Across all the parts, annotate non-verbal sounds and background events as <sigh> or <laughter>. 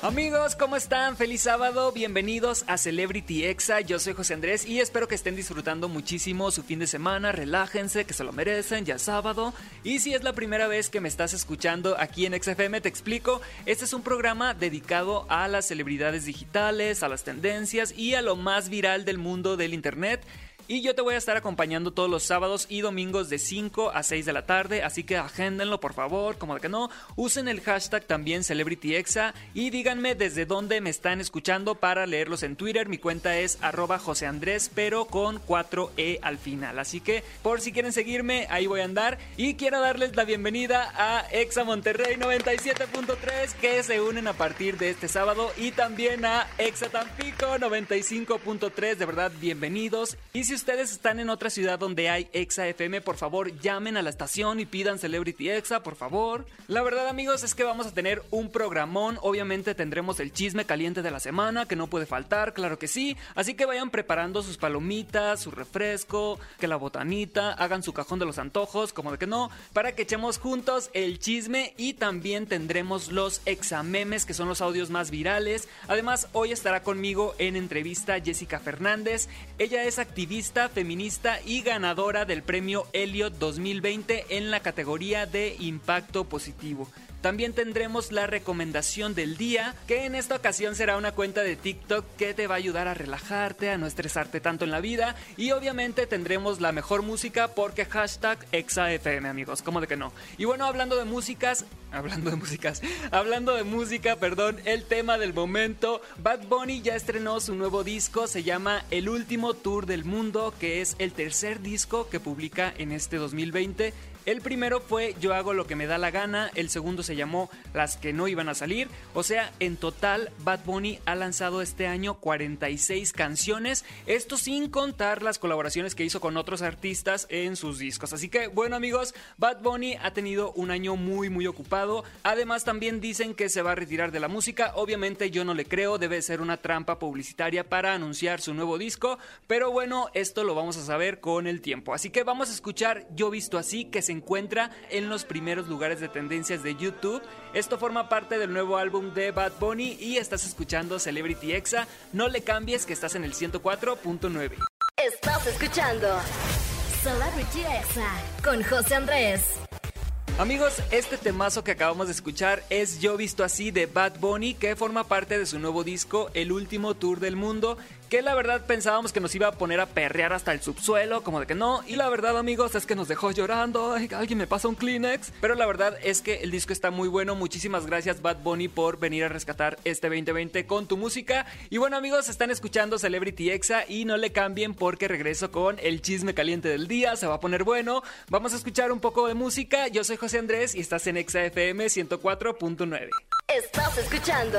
Amigos, ¿cómo están? Feliz sábado, bienvenidos a Celebrity Exa, yo soy José Andrés y espero que estén disfrutando muchísimo su fin de semana, relájense, que se lo merecen, ya es sábado. Y si es la primera vez que me estás escuchando aquí en XFM, te explico, este es un programa dedicado a las celebridades digitales, a las tendencias y a lo más viral del mundo del Internet. Y yo te voy a estar acompañando todos los sábados y domingos de 5 a 6 de la tarde, así que agéndenlo por favor, como de que no. Usen el hashtag también CelebrityExa y díganme desde dónde me están escuchando para leerlos en Twitter. Mi cuenta es arroba José Andrés, pero con 4E al final. Así que por si quieren seguirme, ahí voy a andar. Y quiero darles la bienvenida a Exa Monterrey 97.3 que se unen a partir de este sábado y también a Exa Tampico 95.3. De verdad, bienvenidos. Y si ustedes están en otra ciudad donde hay Exa FM, por favor llamen a la estación y pidan Celebrity Exa, por favor. La verdad amigos es que vamos a tener un programón, obviamente tendremos el chisme caliente de la semana, que no puede faltar, claro que sí. Así que vayan preparando sus palomitas, su refresco, que la botanita, hagan su cajón de los antojos, como de que no, para que echemos juntos el chisme y también tendremos los examemes, que son los audios más virales. Además, hoy estará conmigo en entrevista Jessica Fernández. Ella es activista feminista y ganadora del premio Elliot 2020 en la categoría de impacto positivo. También tendremos la recomendación del día, que en esta ocasión será una cuenta de TikTok que te va a ayudar a relajarte, a no estresarte tanto en la vida. Y obviamente tendremos la mejor música porque hashtag ExaFM, amigos, ¿cómo de que no? Y bueno, hablando de músicas, <laughs> hablando de músicas, hablando de música, perdón, el tema del momento, Bad Bunny ya estrenó su nuevo disco, se llama El Último Tour del Mundo, que es el tercer disco que publica en este 2020. El primero fue Yo hago lo que me da la gana, el segundo se llamó Las que no iban a salir, o sea, en total Bad Bunny ha lanzado este año 46 canciones, esto sin contar las colaboraciones que hizo con otros artistas en sus discos. Así que bueno amigos, Bad Bunny ha tenido un año muy muy ocupado, además también dicen que se va a retirar de la música, obviamente yo no le creo, debe ser una trampa publicitaria para anunciar su nuevo disco, pero bueno, esto lo vamos a saber con el tiempo. Así que vamos a escuchar Yo visto así que se encuentra en los primeros lugares de tendencias de YouTube. Esto forma parte del nuevo álbum de Bad Bunny y estás escuchando Celebrity Exa. No le cambies que estás en el 104.9. Estás escuchando Celebrity Exa con José Andrés. Amigos, este temazo que acabamos de escuchar es Yo Visto Así de Bad Bunny, que forma parte de su nuevo disco, El Último Tour del Mundo, que la verdad pensábamos que nos iba a poner a perrear hasta el subsuelo, como de que no, y la verdad amigos es que nos dejó llorando, Ay, alguien me pasa un Kleenex, pero la verdad es que el disco está muy bueno, muchísimas gracias Bad Bunny por venir a rescatar este 2020 con tu música, y bueno amigos, están escuchando Celebrity Exa y no le cambien porque regreso con el chisme caliente del día, se va a poner bueno, vamos a escuchar un poco de música, yo soy José Andrés y estás en Exa FM 104.9. Estás escuchando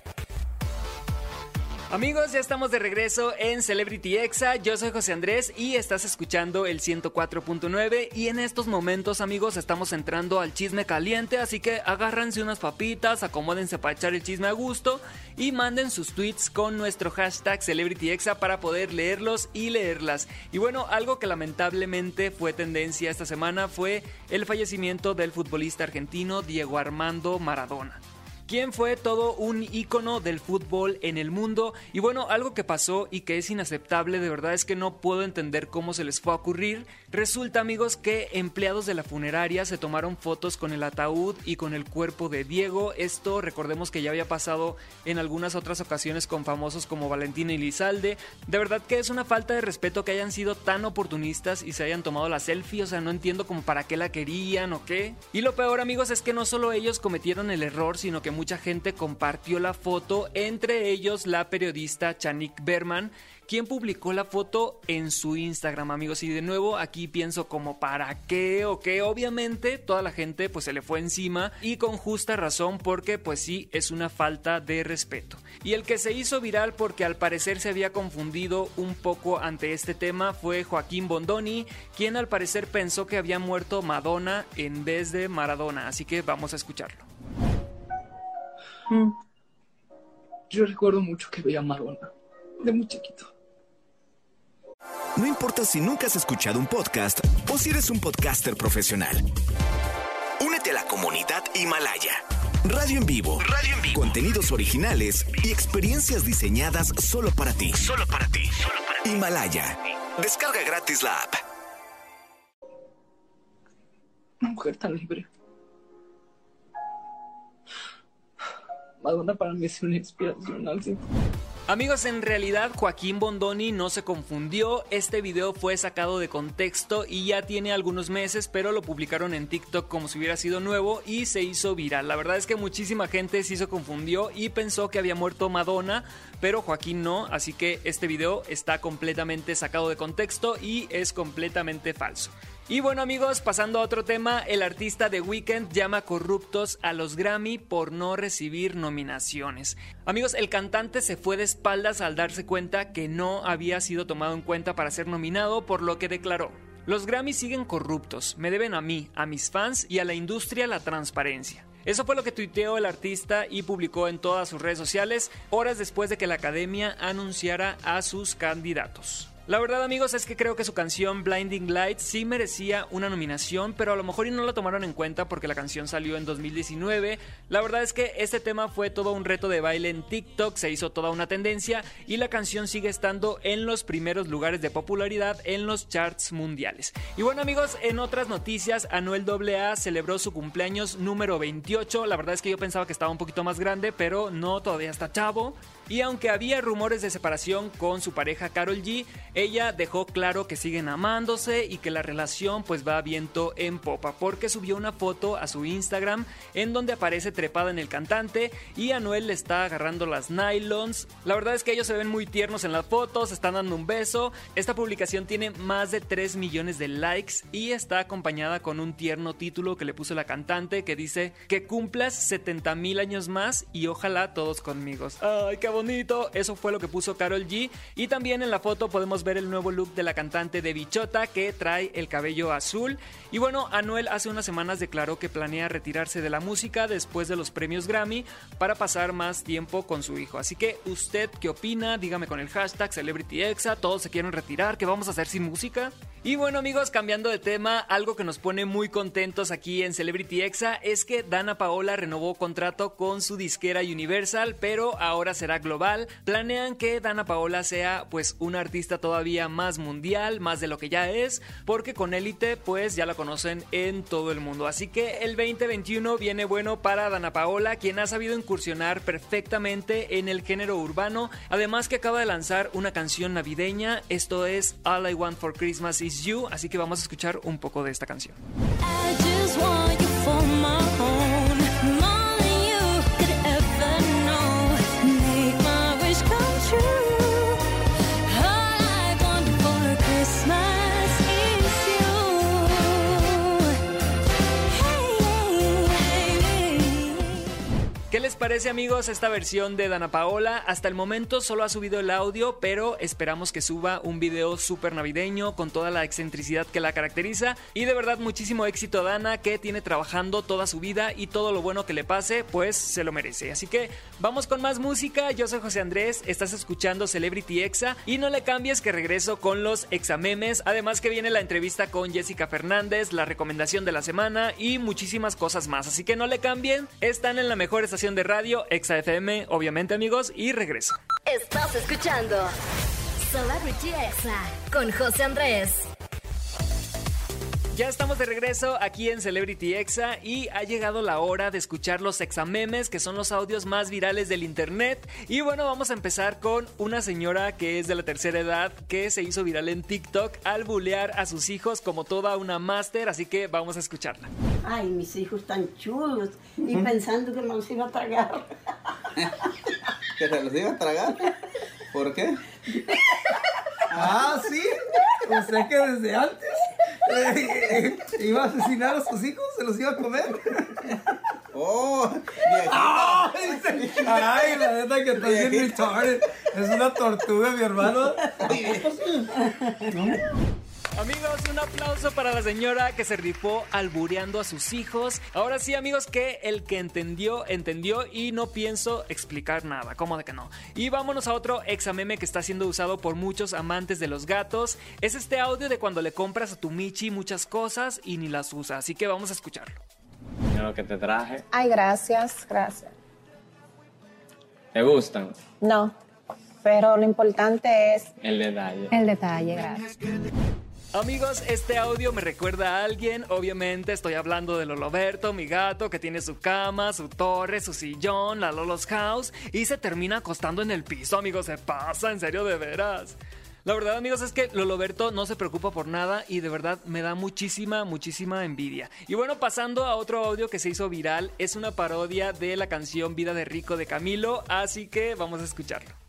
Amigos, ya estamos de regreso en Celebrity Exa. Yo soy José Andrés y estás escuchando el 104.9 y en estos momentos, amigos, estamos entrando al chisme caliente, así que agárrense unas papitas, acomódense para echar el chisme a gusto y manden sus tweets con nuestro hashtag Celebrity Exa para poder leerlos y leerlas. Y bueno, algo que lamentablemente fue tendencia esta semana fue el fallecimiento del futbolista argentino Diego Armando Maradona quien fue todo un ícono del fútbol en el mundo. Y bueno, algo que pasó y que es inaceptable, de verdad es que no puedo entender cómo se les fue a ocurrir. Resulta, amigos, que empleados de la funeraria se tomaron fotos con el ataúd y con el cuerpo de Diego. Esto recordemos que ya había pasado en algunas otras ocasiones con famosos como Valentina Elizalde. De verdad que es una falta de respeto que hayan sido tan oportunistas y se hayan tomado la selfie. O sea, no entiendo como para qué la querían o qué. Y lo peor, amigos, es que no solo ellos cometieron el error, sino que mucha gente compartió la foto, entre ellos la periodista Chanik Berman, quien publicó la foto en su Instagram, amigos. Y de nuevo aquí pienso como para qué o qué. Obviamente toda la gente pues se le fue encima y con justa razón porque pues sí es una falta de respeto. Y el que se hizo viral porque al parecer se había confundido un poco ante este tema fue Joaquín Bondoni, quien al parecer pensó que había muerto Madonna en vez de Maradona. Así que vamos a escucharlo. Yo recuerdo mucho que veía a Madonna, de muy chiquito. No importa si nunca has escuchado un podcast o si eres un podcaster profesional. Únete a la comunidad Himalaya. Radio en vivo. Radio en vivo. Contenidos originales y experiencias diseñadas solo para ti. Solo para ti. Solo para ti. Himalaya. Descarga gratis la app. Una mujer tan libre. Madonna para mí es una inspiración al 100%. Amigos, en realidad Joaquín Bondoni no se confundió, este video fue sacado de contexto y ya tiene algunos meses, pero lo publicaron en TikTok como si hubiera sido nuevo y se hizo viral. La verdad es que muchísima gente se hizo confundió y pensó que había muerto Madonna, pero Joaquín no, así que este video está completamente sacado de contexto y es completamente falso. Y bueno amigos, pasando a otro tema, el artista de Weekend llama corruptos a los Grammy por no recibir nominaciones. Amigos, el cantante se fue de espaldas al darse cuenta que no había sido tomado en cuenta para ser nominado, por lo que declaró. Los Grammy siguen corruptos, me deben a mí, a mis fans y a la industria la transparencia. Eso fue lo que tuiteó el artista y publicó en todas sus redes sociales horas después de que la academia anunciara a sus candidatos. La verdad amigos es que creo que su canción Blinding Lights sí merecía una nominación, pero a lo mejor y no la tomaron en cuenta porque la canción salió en 2019. La verdad es que este tema fue todo un reto de baile en TikTok, se hizo toda una tendencia y la canción sigue estando en los primeros lugares de popularidad en los charts mundiales. Y bueno amigos, en otras noticias, Anuel AA celebró su cumpleaños número 28. La verdad es que yo pensaba que estaba un poquito más grande, pero no, todavía está chavo. Y aunque había rumores de separación con su pareja Carol G, ella dejó claro que siguen amándose y que la relación pues va viento en popa, porque subió una foto a su Instagram en donde aparece trepada en el cantante y Anuel le está agarrando las nylons. La verdad es que ellos se ven muy tiernos en las fotos, están dando un beso. Esta publicación tiene más de 3 millones de likes y está acompañada con un tierno título que le puso la cantante que dice que cumplas 70 mil años más y ojalá todos conmigo. ¡Ay, qué! Eso fue lo que puso Carol G. Y también en la foto podemos ver el nuevo look de la cantante de Bichota que trae el cabello azul. Y bueno, Anuel hace unas semanas declaró que planea retirarse de la música después de los premios Grammy para pasar más tiempo con su hijo. Así que, ¿usted qué opina? Dígame con el hashtag CelebrityExa. ¿Todos se quieren retirar? ¿Qué vamos a hacer sin música? Y bueno amigos, cambiando de tema, algo que nos pone muy contentos aquí en Celebrity Exa es que Dana Paola renovó contrato con su disquera Universal, pero ahora será global. Planean que Dana Paola sea pues una artista todavía más mundial, más de lo que ya es, porque con Elite pues ya la conocen en todo el mundo. Así que el 2021 viene bueno para Dana Paola, quien ha sabido incursionar perfectamente en el género urbano, además que acaba de lanzar una canción navideña, esto es All I Want for Christmas is You, así que vamos a escuchar un poco de esta canción. ¿Qué les parece amigos esta versión de Dana Paola? Hasta el momento solo ha subido el audio, pero esperamos que suba un video súper navideño con toda la excentricidad que la caracteriza. Y de verdad muchísimo éxito a Dana que tiene trabajando toda su vida y todo lo bueno que le pase pues se lo merece. Así que vamos con más música, yo soy José Andrés, estás escuchando Celebrity Exa y no le cambies que regreso con los examemes, además que viene la entrevista con Jessica Fernández, la recomendación de la semana y muchísimas cosas más. Así que no le cambien, están en la mejor estación de radio, Exa FM, obviamente amigos, y regreso. Estás escuchando Celebrity Exa con José Andrés. Ya estamos de regreso aquí en Celebrity Exa y ha llegado la hora de escuchar los examemes, que son los audios más virales del internet. Y bueno, vamos a empezar con una señora que es de la tercera edad que se hizo viral en TikTok al bulear a sus hijos como toda una máster, así que vamos a escucharla. Ay, mis hijos tan chulos y pensando que me los iba a tragar. <laughs> ¿Que se los iba a tragar? ¿Por qué? <laughs> Ah, sí. O sea que desde antes eh, iba a asesinar a sus hijos, se los iba a comer. ¡Oh! Ay, Ay, la neta que está bien retarded. Es una tortuga, mi hermano. Amigos, un aplauso para la señora que se rifó albureando a sus hijos. Ahora sí, amigos, que el que entendió, entendió y no pienso explicar nada. ¿Cómo de que no? Y vámonos a otro exameme que está siendo usado por muchos amantes de los gatos. Es este audio de cuando le compras a tu Michi muchas cosas y ni las usa. Así que vamos a escucharlo. Mira lo que te traje. Ay, gracias, gracias. ¿Te gustan? No, pero lo importante es El detalle. el detalle, gracias. Amigos, este audio me recuerda a alguien. Obviamente estoy hablando de Loloberto, mi gato, que tiene su cama, su torre, su sillón, la Lolo's House, y se termina acostando en el piso, amigos. Se pasa, en serio, de veras. La verdad, amigos, es que Loloberto no se preocupa por nada y de verdad me da muchísima, muchísima envidia. Y bueno, pasando a otro audio que se hizo viral, es una parodia de la canción Vida de Rico de Camilo, así que vamos a escucharlo.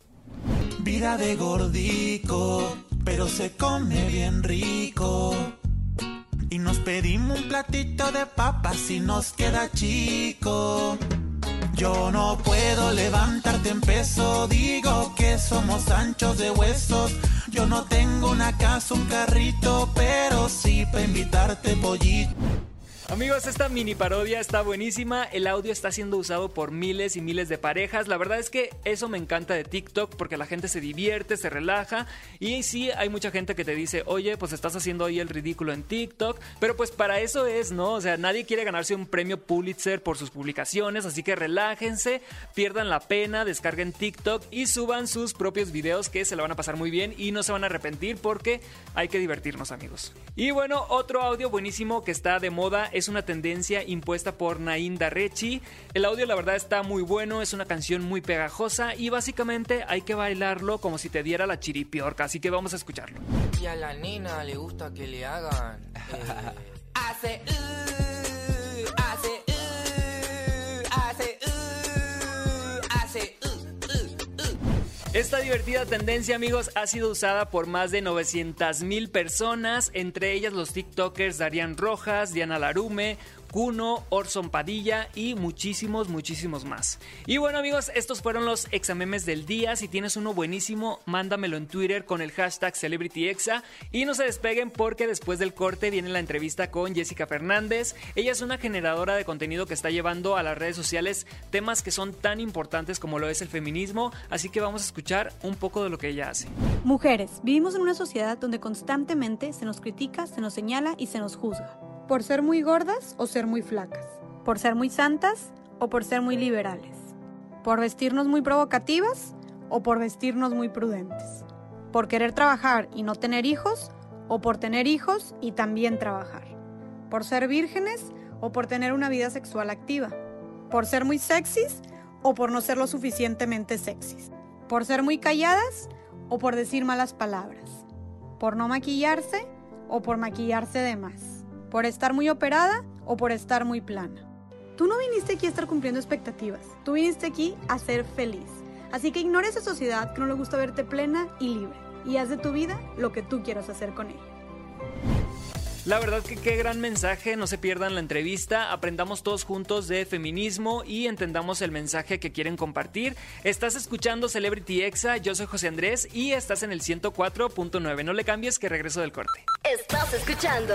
Vida de gordico, pero se come bien rico. Y nos pedimos un platito de papas y nos queda chico. Yo no puedo levantarte en peso, digo que somos anchos de huesos. Yo no tengo una casa, un carrito, pero sí para invitarte pollito. Amigos, esta mini parodia está buenísima. El audio está siendo usado por miles y miles de parejas. La verdad es que eso me encanta de TikTok porque la gente se divierte, se relaja. Y sí, hay mucha gente que te dice, oye, pues estás haciendo ahí el ridículo en TikTok. Pero pues para eso es, ¿no? O sea, nadie quiere ganarse un premio Pulitzer por sus publicaciones. Así que relájense, pierdan la pena, descarguen TikTok y suban sus propios videos que se la van a pasar muy bien y no se van a arrepentir porque hay que divertirnos, amigos. Y bueno, otro audio buenísimo que está de moda es una tendencia impuesta por Nain Darrechi. El audio la verdad está muy bueno, es una canción muy pegajosa y básicamente hay que bailarlo como si te diera la chiripiorca, así que vamos a escucharlo. Y a la nena le gusta que le hagan. eh, <laughs> hace. uh, hace. uh, Esta divertida tendencia, amigos, ha sido usada por más de 900 mil personas, entre ellas los TikTokers Darian Rojas, Diana Larume, Kuno, Orson Padilla y muchísimos, muchísimos más. Y bueno amigos, estos fueron los examemes del día. Si tienes uno buenísimo, mándamelo en Twitter con el hashtag CelebrityExa. Y no se despeguen porque después del corte viene la entrevista con Jessica Fernández. Ella es una generadora de contenido que está llevando a las redes sociales temas que son tan importantes como lo es el feminismo. Así que vamos a escuchar un poco de lo que ella hace. Mujeres, vivimos en una sociedad donde constantemente se nos critica, se nos señala y se nos juzga. Por ser muy gordas o ser muy flacas. Por ser muy santas o por ser muy liberales. Por vestirnos muy provocativas o por vestirnos muy prudentes. Por querer trabajar y no tener hijos o por tener hijos y también trabajar. Por ser vírgenes o por tener una vida sexual activa. Por ser muy sexys o por no ser lo suficientemente sexys. Por ser muy calladas o por decir malas palabras. Por no maquillarse o por maquillarse de más. Por estar muy operada o por estar muy plana. Tú no viniste aquí a estar cumpliendo expectativas. Tú viniste aquí a ser feliz. Así que ignora esa sociedad que no le gusta verte plena y libre. Y haz de tu vida lo que tú quieras hacer con ella. La verdad que qué gran mensaje, no se pierdan la entrevista, aprendamos todos juntos de feminismo y entendamos el mensaje que quieren compartir. Estás escuchando Celebrity Exa, yo soy José Andrés y estás en el 104.9. No le cambies que regreso del corte. Estás escuchando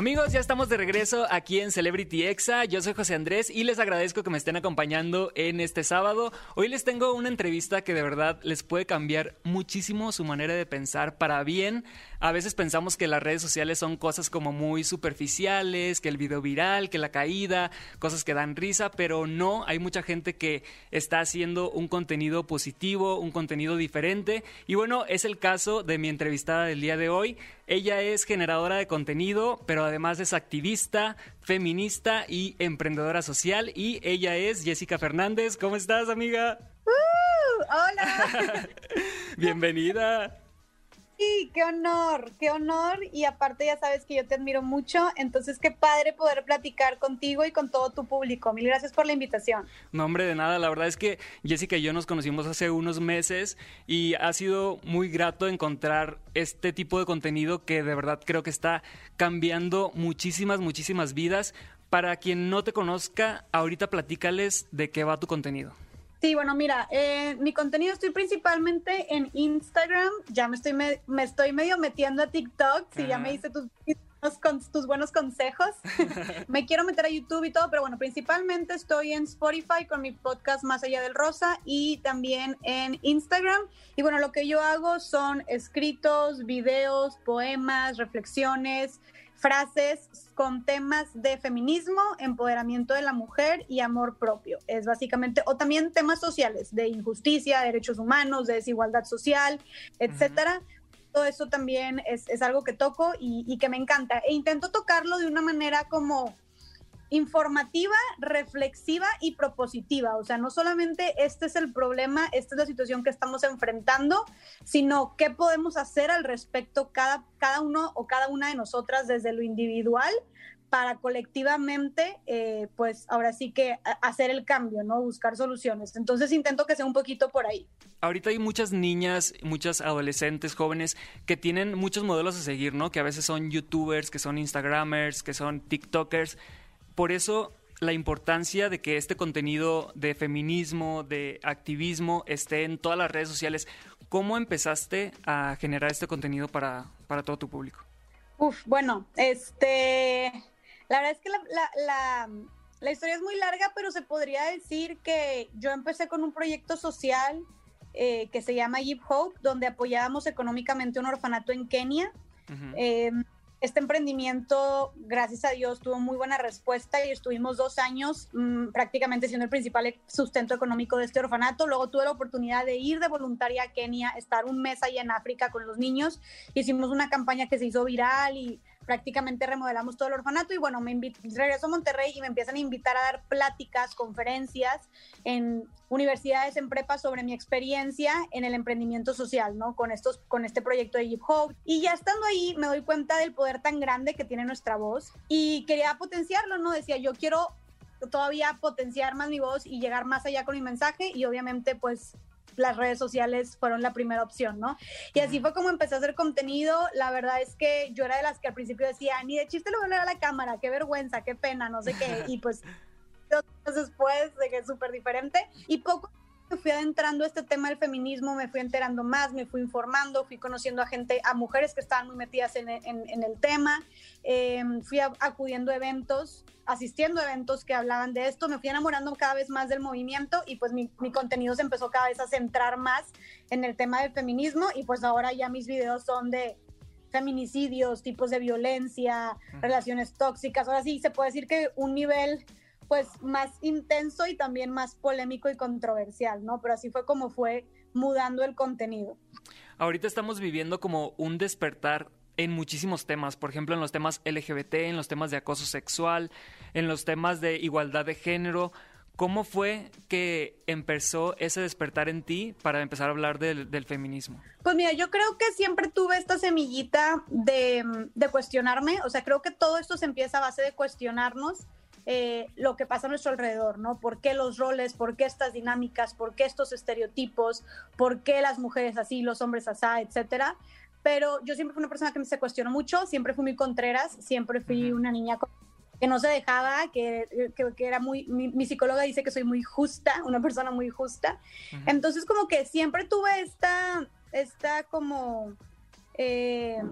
Amigos, ya estamos de regreso aquí en Celebrity Exa. Yo soy José Andrés y les agradezco que me estén acompañando en este sábado. Hoy les tengo una entrevista que de verdad les puede cambiar muchísimo su manera de pensar para bien. A veces pensamos que las redes sociales son cosas como muy superficiales, que el video viral, que la caída, cosas que dan risa, pero no, hay mucha gente que está haciendo un contenido positivo, un contenido diferente. Y bueno, es el caso de mi entrevistada del día de hoy. Ella es generadora de contenido, pero además es activista, feminista y emprendedora social. Y ella es Jessica Fernández. ¿Cómo estás, amiga? ¡Uh! ¡Hola! <laughs> Bienvenida. Sí, qué honor, qué honor. Y aparte ya sabes que yo te admiro mucho, entonces qué padre poder platicar contigo y con todo tu público. Mil gracias por la invitación. No, hombre, de nada. La verdad es que Jessica y yo nos conocimos hace unos meses y ha sido muy grato encontrar este tipo de contenido que de verdad creo que está cambiando muchísimas, muchísimas vidas. Para quien no te conozca, ahorita platícales de qué va tu contenido. Sí, bueno, mira, eh, mi contenido estoy principalmente en Instagram. Ya me estoy, me, me estoy medio metiendo a TikTok. Si ya me hice tus, tus buenos consejos. <laughs> me quiero meter a YouTube y todo, pero bueno, principalmente estoy en Spotify con mi podcast Más Allá del Rosa y también en Instagram. Y bueno, lo que yo hago son escritos, videos, poemas, reflexiones, frases con temas de feminismo, empoderamiento de la mujer y amor propio. Es básicamente, o también temas sociales, de injusticia, derechos humanos, de desigualdad social, etcétera. Todo eso también es, es algo que toco y, y que me encanta. E intento tocarlo de una manera como informativa, reflexiva y propositiva. O sea, no solamente este es el problema, esta es la situación que estamos enfrentando, sino qué podemos hacer al respecto cada, cada uno o cada una de nosotras desde lo individual para colectivamente, eh, pues ahora sí que hacer el cambio, ¿no? Buscar soluciones. Entonces intento que sea un poquito por ahí. Ahorita hay muchas niñas, muchas adolescentes, jóvenes que tienen muchos modelos a seguir, ¿no? Que a veces son youtubers, que son instagramers, que son tiktokers. Por eso la importancia de que este contenido de feminismo, de activismo, esté en todas las redes sociales. ¿Cómo empezaste a generar este contenido para, para todo tu público? Uf, bueno, este, la verdad es que la, la- la- la historia es muy larga, pero se podría decir que yo empecé con un proyecto social eh, que se llama Give Hope, donde apoyábamos económicamente un orfanato en Kenia. Eh, este emprendimiento, gracias a Dios, tuvo muy buena respuesta y estuvimos dos años mm, prácticamente siendo el principal sustento económico de este orfanato. Luego tuve la oportunidad de ir de voluntaria a Kenia, estar un mes ahí en África con los niños. Hicimos una campaña que se hizo viral y prácticamente remodelamos todo el orfanato y bueno, me regreso a Monterrey y me empiezan a invitar a dar pláticas, conferencias en universidades, en prepa sobre mi experiencia en el emprendimiento social, ¿no? Con, estos, con este proyecto de Hip Hop. Y ya estando ahí me doy cuenta del poder tan grande que tiene nuestra voz y quería potenciarlo, ¿no? Decía, yo quiero todavía potenciar más mi voz y llegar más allá con mi mensaje y obviamente pues las redes sociales fueron la primera opción, ¿no? Y así fue como empecé a hacer contenido. La verdad es que yo era de las que al principio decía, ni de chiste lo voy a leer a la cámara, qué vergüenza, qué pena, no sé qué. <laughs> Y pues dos años después de que es súper diferente. Y poco me fui adentrando a este tema del feminismo, me fui enterando más, me fui informando, fui conociendo a gente, a mujeres que estaban muy metidas en, en- en el tema, eh, fui a- acudiendo a eventos, asistiendo a eventos que hablaban de esto, me fui enamorando cada vez más del movimiento y pues mi, mi contenido se empezó cada vez a centrar más en el tema del feminismo y pues ahora ya mis videos son de feminicidios, tipos de violencia, relaciones tóxicas, ahora sí se puede decir que un nivel pues más intenso y también más polémico y controversial, ¿no? Pero así fue como fue mudando el contenido. Ahorita estamos viviendo como un despertar en muchísimos temas, por ejemplo, en los temas LGBT, en los temas de acoso sexual, en los temas de igualdad de género. ¿Cómo fue que empezó ese despertar en ti para empezar a hablar del, del feminismo? Pues mira, yo creo que siempre tuve esta semillita de, de cuestionarme, o sea, creo que todo esto se empieza a base de cuestionarnos eh, lo que pasa a nuestro alrededor, ¿no? ¿Por qué los roles, por qué estas dinámicas, por qué estos estereotipos, por qué las mujeres así, los hombres así, etcétera? Pero yo siempre fui una persona que se cuestionó mucho, siempre fui muy contreras, siempre fui una niña que no se dejaba, que, que- que era muy, mi, mi psicóloga dice que soy muy justa, una persona muy justa. Entonces como que siempre tuve esta, esta como eh,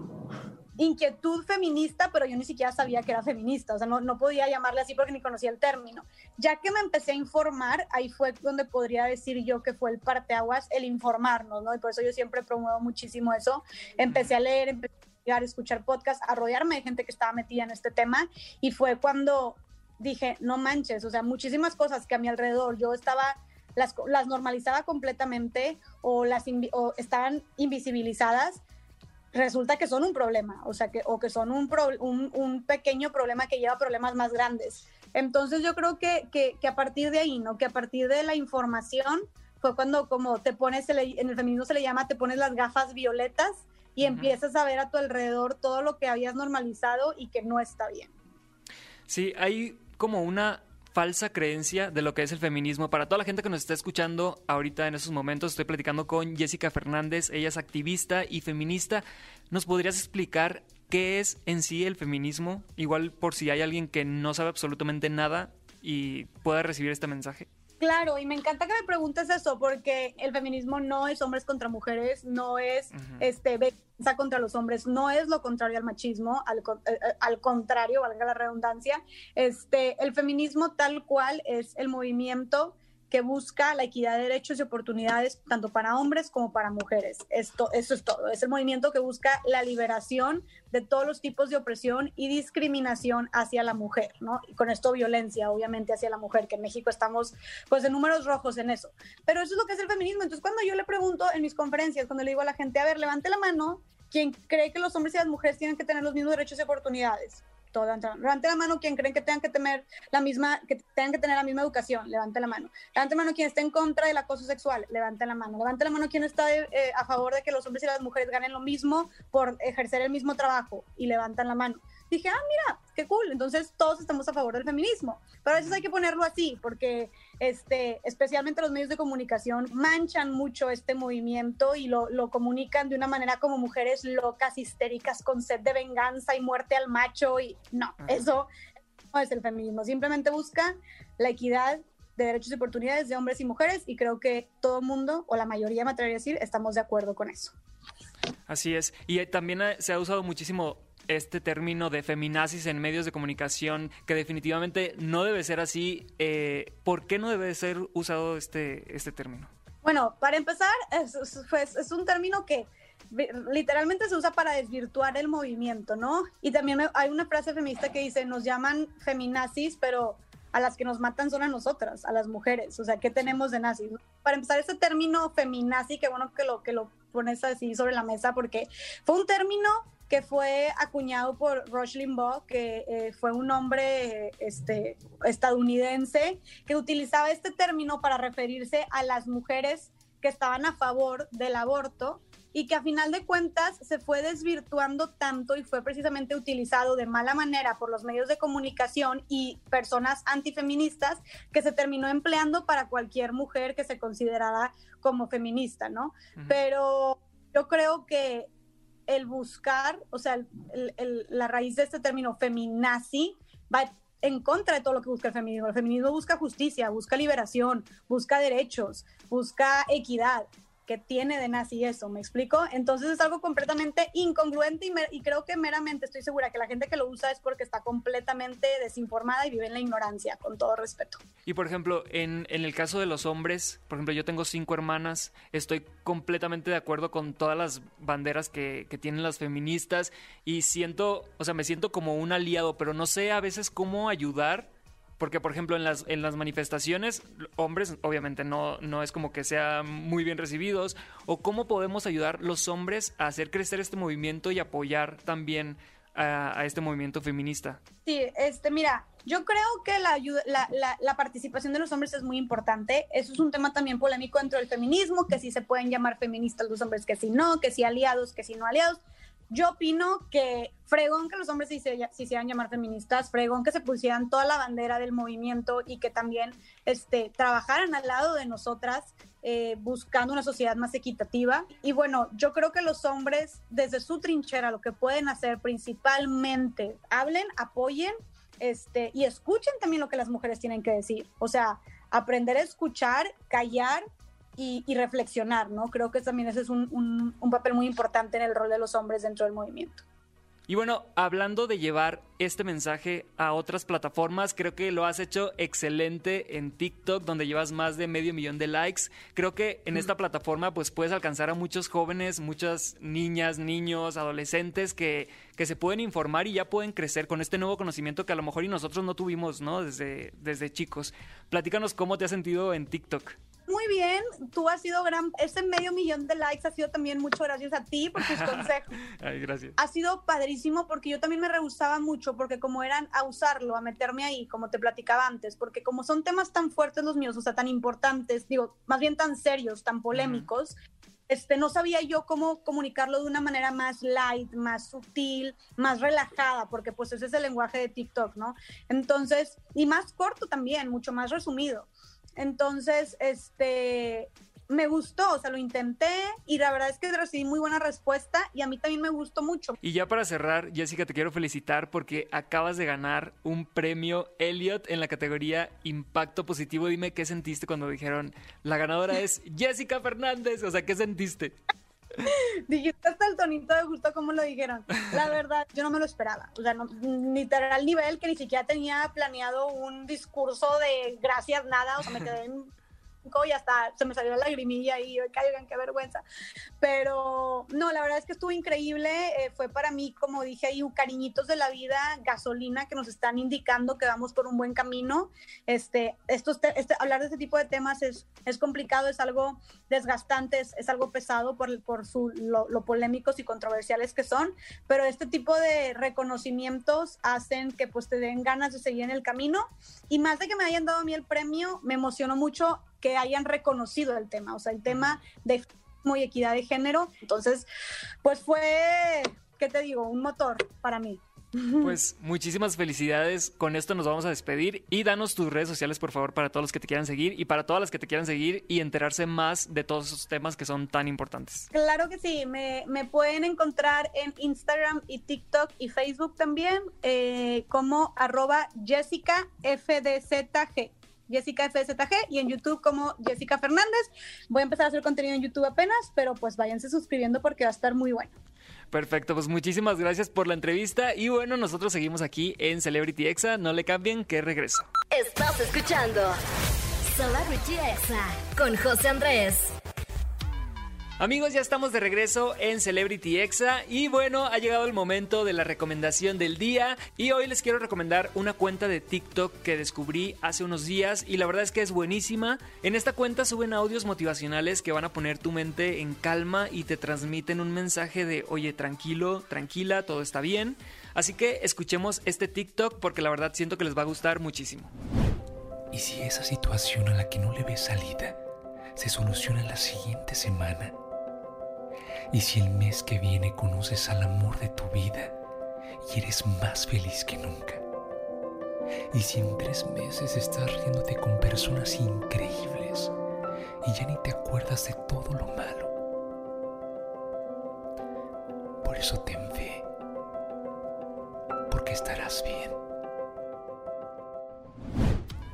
inquietud feminista, pero yo ni siquiera sabía que era feminista, o sea, no, no podía llamarle así porque ni conocía el término. Ya que me empecé a informar, ahí fue donde podría decir yo que fue el parteaguas, el informarnos, ¿no? Y por eso yo siempre promuevo muchísimo eso. Empecé a leer, a escuchar podcasts, a rodearme de gente que estaba metida en este tema, y fue cuando dije, no manches, o sea, muchísimas cosas que a mi alrededor yo estaba las, las normalizaba completamente o las o estaban invisibilizadas, resulta que son un problema, o sea, que, o que son un, pro- un, un pequeño problema que lleva problemas más grandes. Entonces yo creo que, que, que a partir de ahí, ¿no? Que a partir de la información fue cuando como te pones, se le- en el feminismo se le llama, te pones las gafas violetas y empiezas a ver a tu alrededor todo lo que habías normalizado y que no está bien. Sí, hay como una falsa creencia de lo que es el feminismo. Para toda la gente que nos está escuchando ahorita en esos momentos, estoy platicando con Jessica Fernández, ella es activista y feminista. ¿Nos podrías explicar qué es en sí el feminismo? Igual por si hay alguien que no sabe absolutamente nada y pueda recibir este mensaje. Claro, y me encanta que me preguntes eso, porque el feminismo no es hombres contra mujeres, no es este contra los hombres, no es lo contrario al machismo, al, eh, eh, al contrario, valga la redundancia. Este, el feminismo tal cual es el movimiento que busca la equidad de derechos y oportunidades tanto para hombres como para mujeres. Esto, eso es todo. Es el movimiento que busca la liberación de todos los tipos de opresión y discriminación hacia la mujer, ¿no? Y con esto violencia, obviamente, hacia la mujer, que en México estamos pues en números rojos en eso. Pero eso es lo que es el feminismo. Entonces, cuando yo le pregunto en mis conferencias, cuando le digo a la gente, a ver, levante la mano, quien cree que los hombres y las mujeres tienen que tener los mismos derechos y oportunidades. Todo, levante la mano quien creen que tengan que tener la misma, que tengan que tener la misma educación, levante la mano. Levante la mano quien esté en contra del acoso sexual, levante la mano. Levante la mano quien está eh, a favor de que los hombres y las mujeres ganen lo mismo por ejercer el mismo trabajo y levantan la mano. Dije, ah, mira, qué cool. Entonces todos estamos a favor del feminismo. Pero a veces hay que ponerlo así, porque este, especialmente los medios de comunicación manchan mucho este movimiento y lo, lo comunican de una manera como mujeres locas, histéricas, con sed de venganza y muerte al macho. Y no, eso no es el feminismo. Simplemente busca la equidad de derechos y oportunidades de hombres y mujeres y creo que todo el mundo, o la mayoría me atrevería a decir, estamos de acuerdo con eso. Así es. Y eh, también eh, se ha usado muchísimo este término de feminazis en medios de comunicación, que definitivamente no debe ser así. Eh, ¿Por qué no debe ser usado este, este término? Bueno, para empezar, es, es, pues, es un término que literalmente se usa para desvirtuar el movimiento, ¿no? Y también hay una frase feminista que dice, nos llaman feminazis, pero a las que nos matan son a nosotras, a las mujeres. O sea, ¿qué tenemos de nazis? Para empezar, ese término feminazi, qué bueno que lo, que lo pones así sobre la mesa, porque fue un término que fue acuñado por Rush Limbaugh, que eh, fue un hombre este, estadounidense que utilizaba este término para referirse a las mujeres que estaban a favor del aborto y que a final de cuentas se fue desvirtuando tanto y fue precisamente utilizado de mala manera por los medios de comunicación y personas antifeministas que se terminó empleando para cualquier mujer que se considerara como feminista, ¿no? Uh -huh. Pero yo creo que el buscar, o sea, el, el, la raíz de este término feminazi va en contra de todo lo que busca el feminismo. El feminismo busca justicia, busca liberación, busca derechos, busca equidad. Que tiene de nazi eso, ¿me explico? Entonces es algo completamente incongruente y, creo que meramente estoy segura que la gente que lo usa es porque está completamente desinformada y vive en la ignorancia, con todo respeto. Y por ejemplo, en, en el caso de los hombres, por ejemplo, yo tengo cinco hermanas, estoy completamente de acuerdo con todas las banderas que, que tienen las feministas y siento, o sea, me siento como un aliado, pero no sé a veces cómo ayudar porque, por ejemplo, en las, en las manifestaciones, hombres, obviamente no, no es como que sean muy bien recibidos. ¿O cómo podemos ayudar los hombres a hacer crecer este movimiento y apoyar también a, este movimiento feminista? Sí, este, mira, yo creo que la, la, la, la, participación de los hombres es muy importante. Eso es un tema también polémico dentro del feminismo, que si se pueden llamar feministas los hombres, que si no, que si aliados, que si no aliados. Yo opino que fregón que los hombres se, sí se llamar feministas, fregón que se pusieran toda la bandera del movimiento y que también este, trabajaran al lado de nosotras eh, buscando una sociedad más equitativa. Y bueno, yo creo que los hombres desde su trinchera lo que pueden hacer principalmente, hablen, apoyen este, y escuchen también lo que las mujeres tienen que decir. O sea, aprender a escuchar, callar y, y, reflexionar, ¿no? Creo que también ese es un, un, un, papel muy importante en el rol de los hombres dentro del movimiento. Y bueno, hablando de llevar este mensaje a otras plataformas, creo que lo has hecho excelente en TikTok, donde llevas más de medio millón de likes. Creo que en esta plataforma pues puedes alcanzar a muchos jóvenes, muchas niñas, niños, adolescentes que, que se pueden informar y ya pueden crecer con este nuevo conocimiento que a lo mejor y nosotros no tuvimos, ¿no? Desde, desde chicos. Platícanos cómo te has sentido en TikTok muy bien, tú has sido gran, ese medio millón de likes ha sido también mucho gracias a ti por tus <laughs> consejos. Ay, gracias. Ha sido padrísimo porque yo también me rehusaba mucho porque como eran a usarlo, a meterme ahí, como te platicaba antes, porque como son temas tan fuertes los míos, o sea, tan importantes, digo, más bien tan serios, tan polémicos, uh -huh. Este, no sabía yo cómo comunicarlo de una manera más light, más sutil, más relajada, porque pues ese es el lenguaje de TikTok, ¿no? Entonces, y más corto también, mucho más resumido. Entonces, este, me gustó, o sea, lo intenté y la verdad es que recibí muy buena respuesta y a mí también me gustó mucho. Y ya para cerrar, Jessica, te quiero felicitar porque acabas de ganar un premio Elliot en la categoría Impacto Positivo. Dime qué sentiste cuando dijeron la ganadora es Jessica Fernández. O sea, ¿qué sentiste? <laughs> Dijiste hasta el tonito de gusto como lo dijeron. La verdad, yo no me lo esperaba. O sea, no, ni al nivel que ni siquiera tenía planeado un discurso de gracias, nada. O sea, me quedé en y hasta se me salió la lagrimilla y yo, caigan, qué vergüenza. Pero no, la verdad es que estuvo increíble. Eh, fue para mí, como dije ahí, cariñitos de la vida, gasolina que nos están indicando que vamos por un buen camino. Este, estos este, hablar de este tipo de temas es, es complicado, es algo desgastante, es, algo pesado por, por su, lo, lo, polémicos y controversiales que son, pero este tipo de reconocimientos hacen que pues te den ganas de seguir en el camino y más de que me hayan dado a mí el premio, me emocionó mucho que hayan reconocido el tema, o sea, el tema de y equidad de género. Entonces, pues fue, ¿qué te digo? Un motor para mí. <laughs> Pues muchísimas felicidades. Con esto nos vamos a despedir y danos tus redes sociales, por favor, para todos los que te quieran seguir y para todas las que te quieran seguir y enterarse más de todos esos temas que son tan importantes. Claro que sí, me, pueden encontrar en Instagram y TikTok y Facebook también eh, como arroba Jessica FDZG. Jessica FZG y en YouTube como Jessica Fernández. Voy a empezar a hacer contenido en YouTube apenas, pero pues váyanse suscribiendo porque va a estar muy bueno. Perfecto, pues muchísimas gracias por la entrevista y bueno, nosotros seguimos aquí en Celebrity Exa, no le cambien que regreso. Estás escuchando Celebrity Exa con José Andrés. Amigos, ya estamos de regreso en Celebrity Exa y bueno, ha llegado el momento de la recomendación del día y hoy les quiero recomendar una cuenta de TikTok que descubrí hace unos días y la verdad es que es buenísima. En esta cuenta suben audios motivacionales que van a poner tu mente en calma y te transmiten un mensaje de oye, tranquilo, tranquila, todo está bien. Así que escuchemos este TikTok porque la verdad siento que les va a gustar muchísimo. ¿Y si esa situación a la que no le ves salida se soluciona la siguiente semana? Y si el mes que viene conoces al amor de tu vida y eres más feliz que nunca. Y si en tres meses estás riéndote con personas increíbles y ya ni te acuerdas de todo lo malo. Por eso ten fe, porque estarás bien.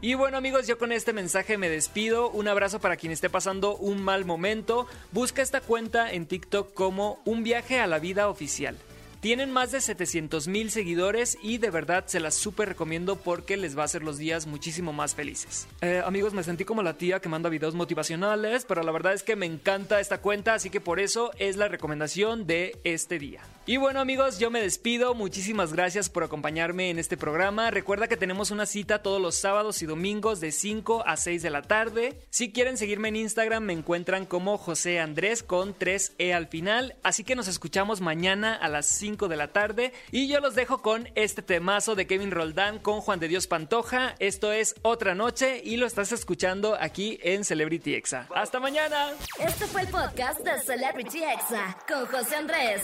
Y bueno amigos, yo con este mensaje me despido. Un abrazo para quien esté pasando un mal momento. Busca esta cuenta en TikTok como Un viaje a la vida oficial. Tienen más de 700 mil seguidores y de verdad se las súper recomiendo porque les va a hacer los días muchísimo más felices. Eh, amigos, me sentí como la tía que manda videos motivacionales, pero la verdad es que me encanta esta cuenta, así que por eso es la recomendación de este día. Y bueno amigos, yo me despido, muchísimas gracias por acompañarme en este programa. Recuerda que tenemos una cita todos los sábados y domingos de 5 a 6 de la tarde. Si quieren seguirme en Instagram me encuentran como José Andrés con 3E al final, así que nos escuchamos mañana a las 5 de la tarde. Y yo los dejo con este temazo de Kevin Roldán con Juan de Dios Pantoja. Esto es Otra Noche y lo estás escuchando aquí en Celebrity Exa. ¡Hasta mañana! Este fue el podcast de Celebrity Exa con José Andrés.